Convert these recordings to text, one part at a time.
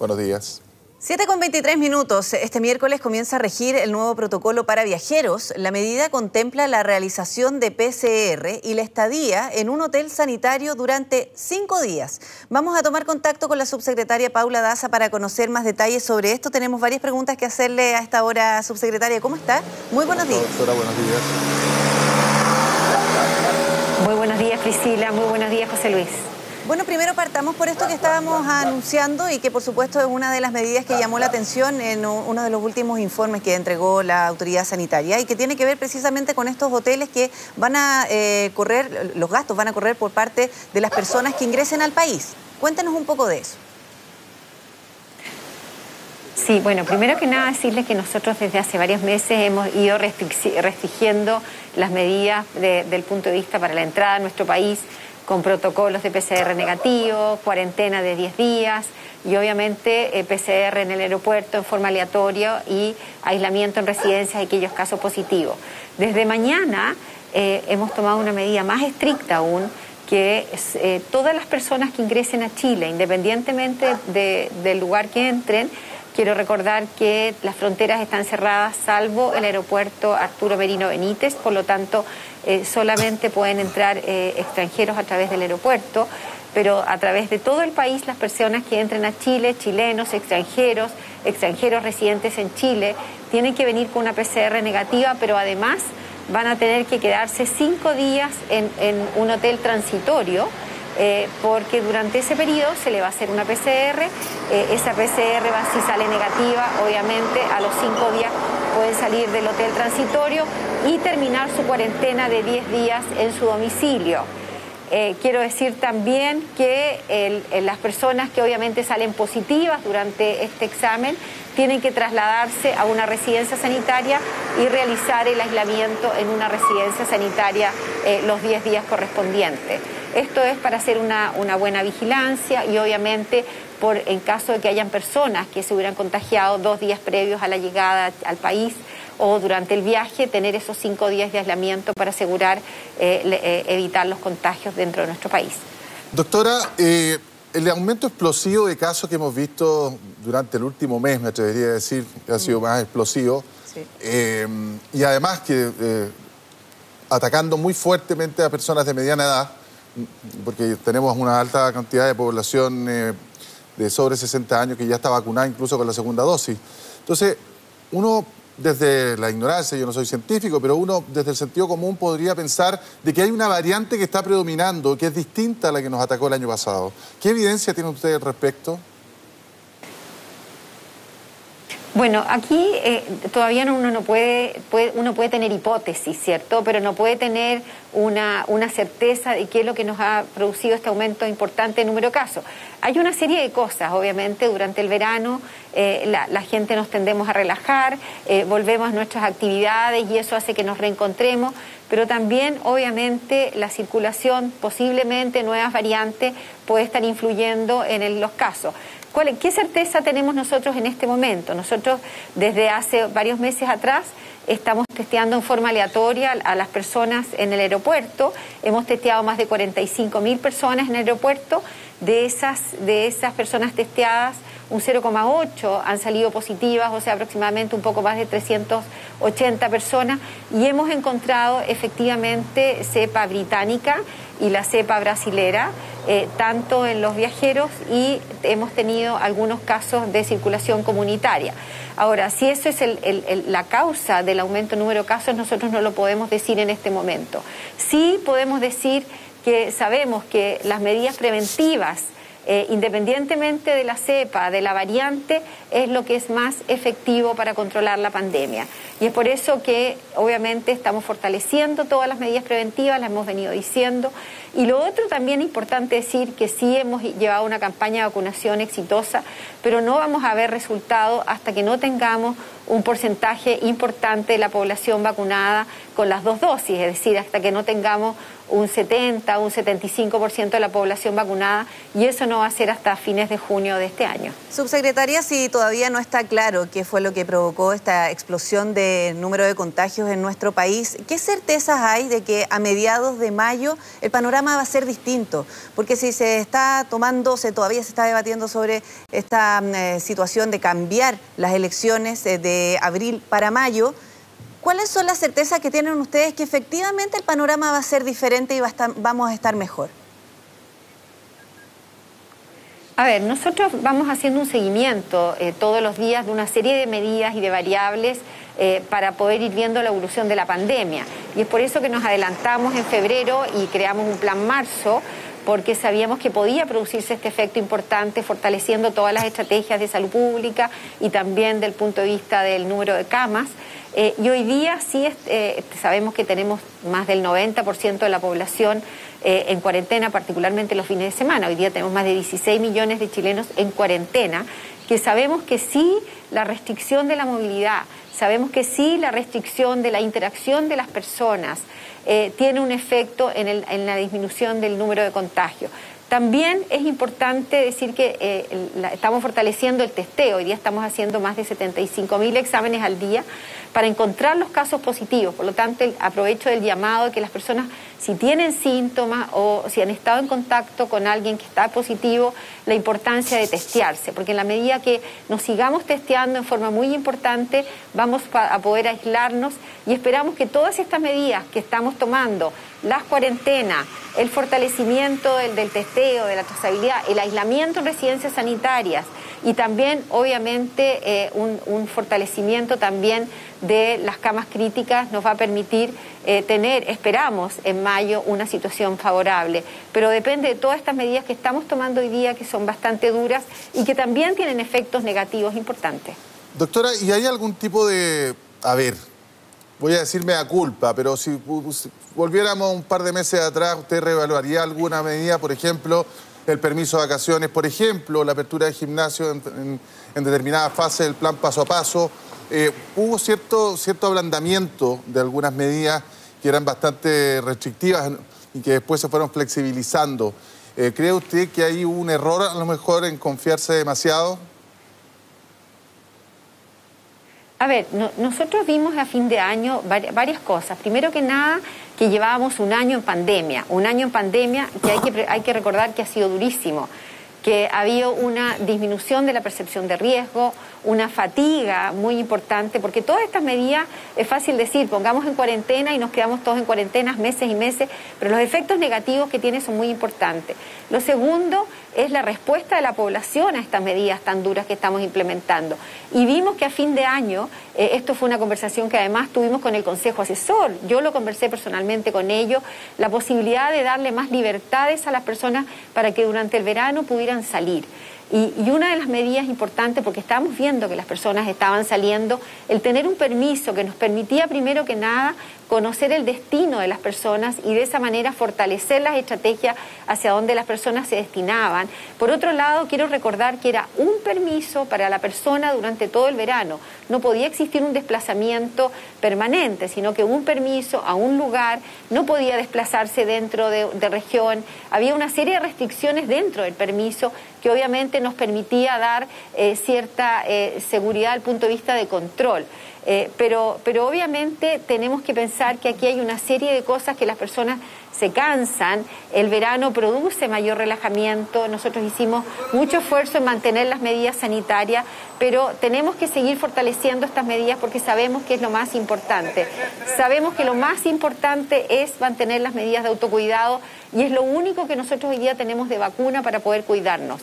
Buenos días. 7 con 23 minutos. Este miércoles comienza a regir el nuevo protocolo para viajeros. La medida contempla la realización de PCR y la estadía en un hotel sanitario durante cinco días. Vamos a tomar contacto con la subsecretaria Paula Daza para conocer más detalles sobre esto. Tenemos varias preguntas que hacerle a esta hora, subsecretaria. ¿Cómo está? Muy buenos días. Doctora, buenos días. Muy buenos días, Priscila. Muy buenos días, José Luis. Bueno, primero partamos por esto que estábamos anunciando y que por supuesto es una de las medidas que llamó la atención en uno de los últimos informes que entregó la autoridad sanitaria y que tiene que ver precisamente con estos hoteles que van a eh, correr, los gastos van a correr por parte de las personas que ingresen al país. Cuéntenos un poco de eso. Sí, bueno, primero que nada decirles que nosotros desde hace varios meses hemos ido restringiendo las medidas del punto de vista para la entrada a nuestro país con protocolos de PCR negativo, cuarentena de 10 días y obviamente eh, PCR en el aeropuerto en forma aleatoria y aislamiento en residencias y aquellos casos positivos. Desde mañana eh, hemos tomado una medida más estricta aún que eh, todas las personas que ingresen a Chile, independientemente del lugar que entren, Quiero recordar que las fronteras están cerradas salvo el aeropuerto Arturo Merino Benítez, por lo tanto eh, solamente pueden entrar eh, extranjeros a través del aeropuerto, pero a través de todo el país las personas que entren a Chile, chilenos, extranjeros, extranjeros residentes en Chile, tienen que venir con una PCR negativa, pero además van a tener que quedarse cinco días en un hotel transitorio eh, porque durante ese periodo se le va a hacer una PCR, esa PCR va, si sale negativa, obviamente a los cinco días pueden salir del hotel transitorio y terminar su cuarentena de 10 días en su domicilio. Eh, quiero decir también que las personas que obviamente salen positivas durante este examen tienen que trasladarse a una residencia sanitaria y realizar el aislamiento en una residencia sanitaria los 10 días correspondientes. Esto es para hacer una, buena vigilancia y obviamente por en caso de que hayan personas que se hubieran contagiado dos días previos a la llegada al país o durante el viaje, tener esos cinco días de aislamiento para asegurar eh, eh, evitar los contagios dentro de nuestro país. Doctora, eh, el aumento explosivo de casos que hemos visto durante el último mes, me atrevería a decir, ha sido mm. más explosivo, y además que atacando muy fuertemente a personas de mediana edad, porque tenemos una alta cantidad de población eh, de sobre 60 años que ya está vacunada incluso con la segunda dosis. Entonces, uno desde la ignorancia, yo no soy científico, pero uno desde el sentido común podría pensar de que hay una variante que está predominando, que es distinta a la que nos atacó el año pasado. ¿Qué evidencia tiene usted al respecto? Bueno, aquí eh, todavía uno no puede, uno puede tener hipótesis, ¿cierto? Pero no puede tener una, una, certeza de qué es lo que nos ha producido este aumento importante de número de casos. Hay una serie de cosas, obviamente, durante el verano eh, la, gente nos tendemos a relajar, eh, volvemos a nuestras actividades y eso hace que nos reencontremos, pero también, obviamente, la circulación, posiblemente nuevas variantes, puede estar influyendo en los casos. ¿Qué certeza tenemos nosotros en este momento? Nosotros desde hace varios meses atrás estamos testeando en forma aleatoria a las personas en el aeropuerto. Hemos testeado más de 45 mil personas en el aeropuerto. De esas, de esas personas testeadas, un 0,8 han salido positivas, o sea, aproximadamente un poco más de 380 personas. Y hemos encontrado efectivamente cepa británica y la cepa brasilera eh, tanto en los viajeros y hemos tenido algunos casos de circulación comunitaria. Ahora, si eso es la causa del aumento del número de casos, nosotros no lo podemos decir en este momento. Sí podemos decir que sabemos que las medidas preventivas eh, independientemente de la cepa, de la variante, es lo que es más efectivo para controlar la pandemia. Y es por eso que obviamente estamos fortaleciendo todas las medidas preventivas, las hemos venido diciendo. Y lo otro también es importante decir que sí hemos llevado una campaña de vacunación exitosa, pero no vamos a ver resultados hasta que no tengamos un porcentaje importante de la población vacunada con las dos dosis, es decir, hasta que no tengamos un 70, un 75% de la población vacunada y eso no va a ser hasta fines de junio de este año. Subsecretaria, si todavía no está claro qué fue lo que provocó esta explosión de número de contagios en nuestro país, ¿qué certezas hay de que a mediados de mayo el panorama va a ser distinto? Porque si se está tomando, se todavía se está debatiendo sobre esta mm, eh, situación de cambiar las elecciones eh, de abril para mayo, ¿Cuáles son las certezas que tienen ustedes que efectivamente el panorama va a ser diferente y vamos a estar mejor? A ver, nosotros vamos haciendo un seguimiento eh, todos los días de una serie de medidas y de variables eh, para poder ir viendo la evolución de la pandemia. Y es por eso que nos adelantamos en febrero y creamos un plan marzo porque sabíamos que podía producirse este efecto importante fortaleciendo todas las estrategias de salud pública y también del punto de vista del número de camas. Eh, y hoy día sí eh, sabemos que tenemos más del 90% de la población eh, en cuarentena, particularmente los fines de semana. Hoy día tenemos más de 16 millones de chilenos en cuarentena, que sabemos que sí la restricción de la movilidad, sabemos que sí la restricción de la interacción de las personas tiene un efecto en, en la disminución del número de contagios. También es importante decir que eh, estamos fortaleciendo el testeo. Hoy día estamos haciendo más de 75 mil exámenes al día para encontrar los casos positivos. Por lo tanto, aprovecho del llamado de que las personas, si tienen síntomas o si han estado en contacto con alguien que está positivo, la importancia de testearse. Porque en la medida que nos sigamos testeando en forma muy importante, vamos a poder aislarnos y esperamos que todas estas medidas que estamos tomando, las cuarentenas, el fortalecimiento del, del, testeo, de la trazabilidad, el aislamiento en residencias sanitarias y también, obviamente, eh, un, fortalecimiento también de las camas críticas nos va a permitir eh, tener, esperamos, en mayo una situación favorable. Pero depende de todas estas medidas que estamos tomando hoy día, que son bastante duras y que también tienen efectos negativos importantes. Doctora, ¿y hay algún tipo de... A ver, voy a decirme a culpa, pero si volviéramos un par de meses atrás, ¿usted reevaluaría alguna medida, por ejemplo, el permiso de vacaciones, por ejemplo, la apertura de gimnasio en, determinada fase del plan paso a paso? Eh, hubo cierto, cierto ablandamiento de algunas medidas que eran bastante restrictivas y que después se fueron flexibilizando. Eh, ¿Cree usted que hay un error a lo mejor en confiarse demasiado? A ver, nosotros vimos a fin de año varias cosas. Primero que nada, que llevábamos un año en pandemia, un año en pandemia que hay que, hay que recordar que ha sido durísimo que ha habido una disminución de la percepción de riesgo, una fatiga muy importante, porque todas estas medidas es fácil decir, pongamos en cuarentena y nos quedamos todos en cuarentena meses y meses, pero los efectos negativos que tiene son muy importantes. Lo segundo es la respuesta de la población a estas medidas tan duras que estamos implementando. Y vimos que a fin de año, eh, esto fue una conversación que además tuvimos con el Consejo Asesor, yo lo conversé personalmente con ellos, la posibilidad de darle más libertades a las personas para que durante el verano pudieran salir. Y, una de las medidas importantes, porque estábamos viendo que las personas estaban saliendo, el tener un permiso que nos permitía primero que nada conocer el destino de las personas y de esa manera fortalecer las estrategias hacia donde las personas se destinaban. Por otro lado, quiero recordar que era un permiso para la persona durante todo el verano. No podía existir un desplazamiento permanente, sino que un permiso a un lugar no podía desplazarse dentro de, región. Había una serie de restricciones dentro del permiso que obviamente nos permitía dar eh, cierta eh, seguridad al punto de vista de control. Eh, pero, pero obviamente tenemos que pensar que aquí hay una serie de cosas que las personas se cansan, el verano produce mayor relajamiento, nosotros hicimos mucho esfuerzo en mantener las medidas sanitarias, pero tenemos que seguir fortaleciendo estas medidas porque sabemos que es lo más importante. Sabemos que lo más importante es mantener las medidas de autocuidado y es lo único que nosotros hoy día tenemos de vacuna para poder cuidarnos.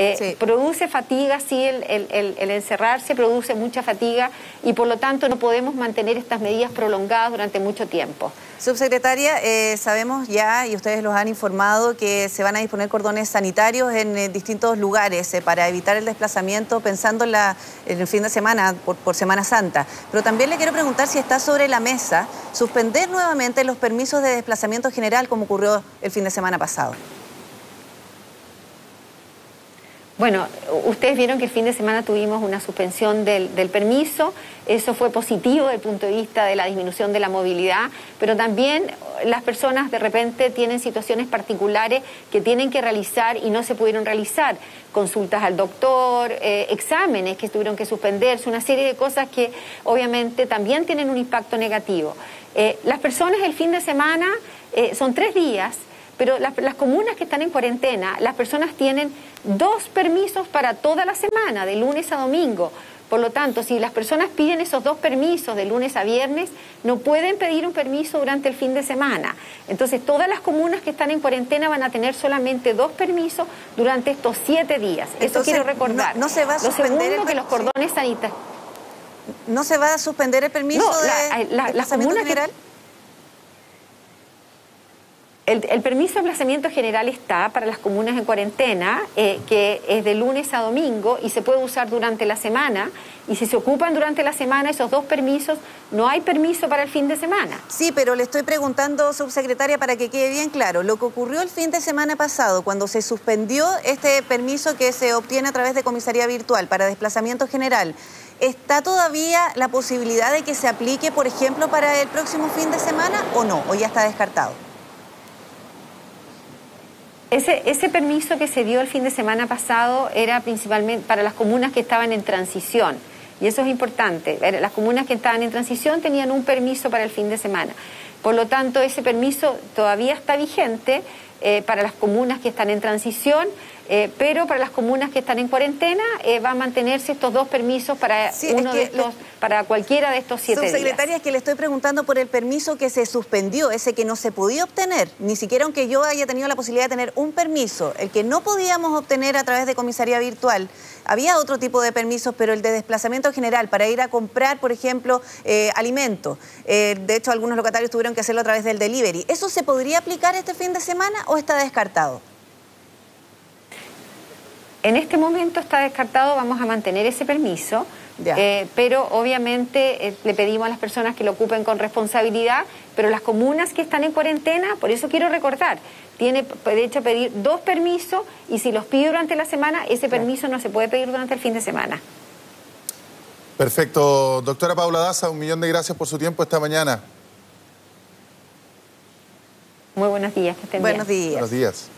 Eh, produce fatiga, sí, el, encerrarse produce mucha fatiga y por lo tanto no podemos mantener estas medidas prolongadas durante mucho tiempo. Subsecretaria, eh, sabemos ya, y ustedes los han informado, que se van a disponer cordones sanitarios en eh, distintos lugares para evitar el desplazamiento, pensando en, la, en el fin de semana, por, por, Semana Santa. Pero también le quiero preguntar si está sobre la mesa suspender nuevamente los permisos de desplazamiento general, como ocurrió el fin de semana pasado. Bueno, ustedes vieron que el fin de semana tuvimos una suspensión del, permiso, eso fue positivo desde el punto de vista de la disminución de la movilidad, pero también las personas de repente tienen situaciones particulares que tienen que realizar y no se pudieron realizar, consultas al doctor, eh, exámenes que tuvieron que suspenderse, una serie de cosas que obviamente también tienen un impacto negativo. Eh, las personas el fin de semana eh, son tres días pero las, comunas que están en cuarentena, las personas tienen dos permisos para toda la semana, de lunes a domingo. Por lo tanto, si las personas piden esos dos permisos de lunes a viernes, no pueden pedir un permiso durante el fin de semana. Entonces, todas las comunas que están en cuarentena van a tener solamente dos permisos durante estos siete días. Eso quiero recordar. No, se va a suspender el... que los cordones sanitarios... ¿No se va a suspender el permiso de la, las comunas general? El, permiso de aplazamiento general está para las comunas en cuarentena, eh, que es de lunes a domingo y se puede usar durante la semana. Y si se ocupan durante la semana esos dos permisos, no hay permiso para el fin de semana. Sí, pero le estoy preguntando, subsecretaria, para que quede bien claro, lo que ocurrió el fin de semana pasado, cuando se suspendió este permiso que se obtiene a través de comisaría virtual para desplazamiento general, ¿está todavía la posibilidad de que se aplique, por ejemplo, para el próximo fin de semana o no? ¿O ya está descartado? Ese, ese permiso que se dio el fin de semana pasado era principalmente para las comunas que estaban en transición. Y eso es importante. Las comunas que estaban en transición tenían un permiso para el fin de semana. Por lo tanto, ese permiso todavía está vigente eh, para las comunas que están en transición, eh, pero para las comunas que están en cuarentena eh, va a mantenerse estos dos permisos para uno de estos, para cualquiera de estos siete Subsecretaria, es que le estoy preguntando por el permiso que se suspendió, ese que no se podía obtener, ni siquiera aunque yo haya tenido la posibilidad de tener un permiso, el que no podíamos obtener a través de comisaría virtual. Había otro tipo de permisos, pero el de desplazamiento general, para ir a comprar, por ejemplo, alimentos. de hecho, algunos locatarios tuvieron que hacerlo a través del delivery. ¿Eso se podría aplicar este fin de semana o está descartado? En este momento está descartado, vamos a mantener ese permiso, eh, pero obviamente eh, le pedimos a las personas que lo ocupen con responsabilidad, pero las comunas que están en cuarentena, por eso quiero recordar, tiene derecho a pedir dos permisos y si los pide durante la semana, ese permiso no se puede pedir durante el fin de semana. Perfecto. Doctora Paula Daza, un millón de gracias por su tiempo esta mañana. Muy buenos días, que estén Buenos días. Buenos días.